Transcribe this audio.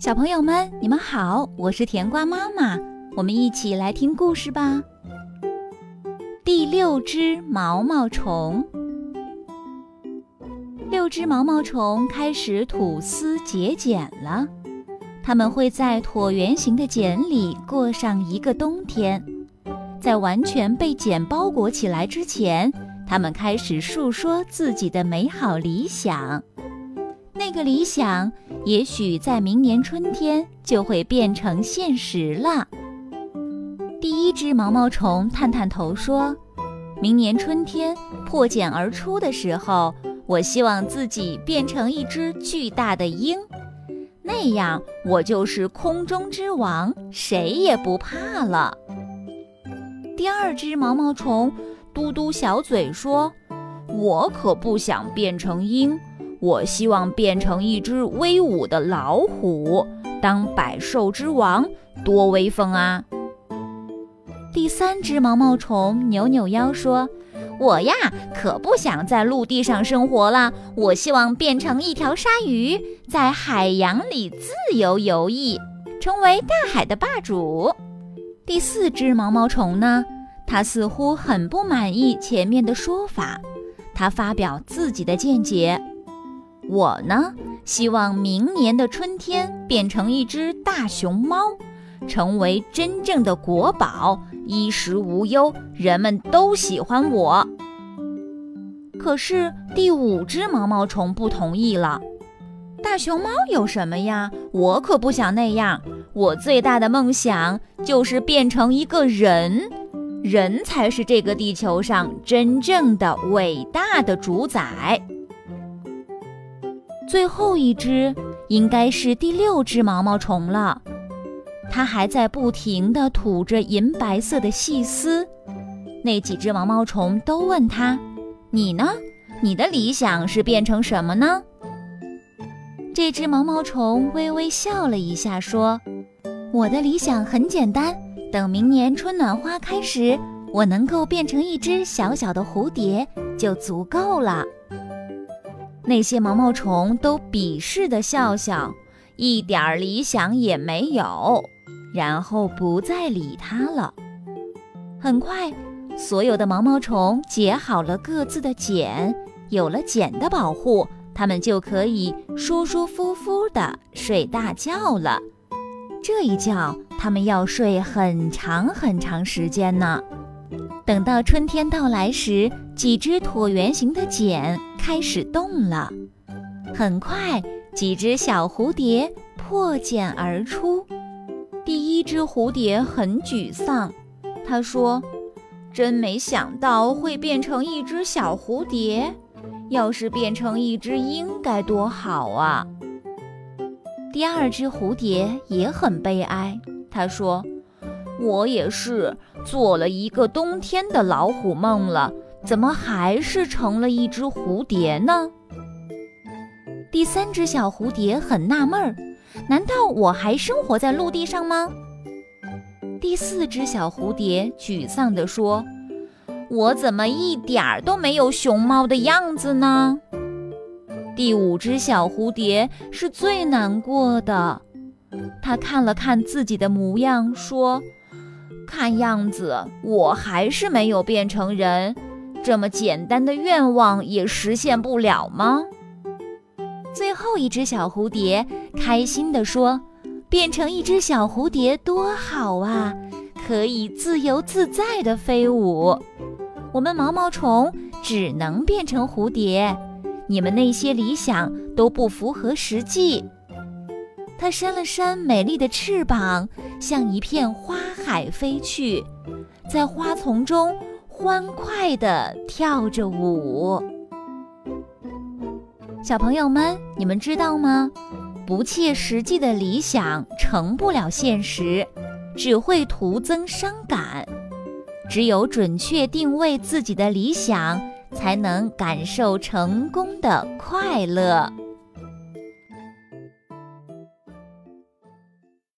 小朋友们，你们好，我是甜瓜妈妈，我们一起来听故事吧。第六只毛毛虫，六只毛毛虫开始吐丝结茧了。它们会在椭圆形的茧里过上一个冬天，在完全被茧包裹起来之前，它们开始述说自己的美好理想。那个理想，也许在明年春天就会变成现实了。第一只毛毛虫探探头说：“明年春天破茧而出的时候，我希望自己变成一只巨大的鹰，那样我就是空中之王，谁也不怕了。”第二只毛毛虫嘟嘟小嘴说：“我可不想变成鹰。”我希望变成一只威武的老虎，当百兽之王，多威风啊！第三只毛毛虫扭扭腰说：“我呀，可不想在陆地上生活了。我希望变成一条鲨鱼，在海洋里自由游弋，成为大海的霸主。”第四只毛毛虫呢？它似乎很不满意前面的说法，它发表自己的见解。我呢，希望明年的春天变成一只大熊猫，成为真正的国宝，衣食无忧，人们都喜欢我。可是第五只毛毛虫不同意了。大熊猫有什么呀？我可不想那样。我最大的梦想就是变成一个人，人才是这个地球上真正的伟大的主宰。最后一只应该是第六只毛毛虫了，它还在不停地吐着银白色的细丝。那几只毛毛虫都问他：“你呢？你的理想是变成什么呢？”这只毛毛虫微微笑了一下，说：“我的理想很简单，等明年春暖花开时，我能够变成一只小小的蝴蝶，就足够了。”那些毛毛虫都鄙视地笑笑，一点理想也没有，然后不再理它了。很快，所有的毛毛虫结好了各自的茧，有了茧的保护，它们就可以舒舒服服地睡大觉了。这一觉，它们要睡很长很长时间呢。等到春天到来时，几只椭圆形的茧开始动了。很快，几只小蝴蝶破茧而出。第一只蝴蝶很沮丧，它说：“真没想到会变成一只小蝴蝶，要是变成一只鹰该多好啊！”第二只蝴蝶也很悲哀，它说：“我也是做了一个冬天的老虎梦了。”怎么还是成了一只蝴蝶呢？第三只小蝴蝶很纳闷儿，难道我还生活在陆地上吗？第四只小蝴蝶沮丧地说：“我怎么一点儿都没有熊猫的样子呢？”第五只小蝴蝶是最难过的，它看了看自己的模样，说：“看样子我还是没有变成人。”这么简单的愿望也实现不了吗？最后一只小蝴蝶开心地说：“变成一只小蝴蝶多好啊，可以自由自在地飞舞。我们毛毛虫只能变成蝴蝶，你们那些理想都不符合实际。”它扇了扇美丽的翅膀，向一片花海飞去，在花丛中。欢快地跳着舞，小朋友们，你们知道吗？不切实际的理想成不了现实，只会徒增伤感。只有准确定位自己的理想，才能感受成功的快乐。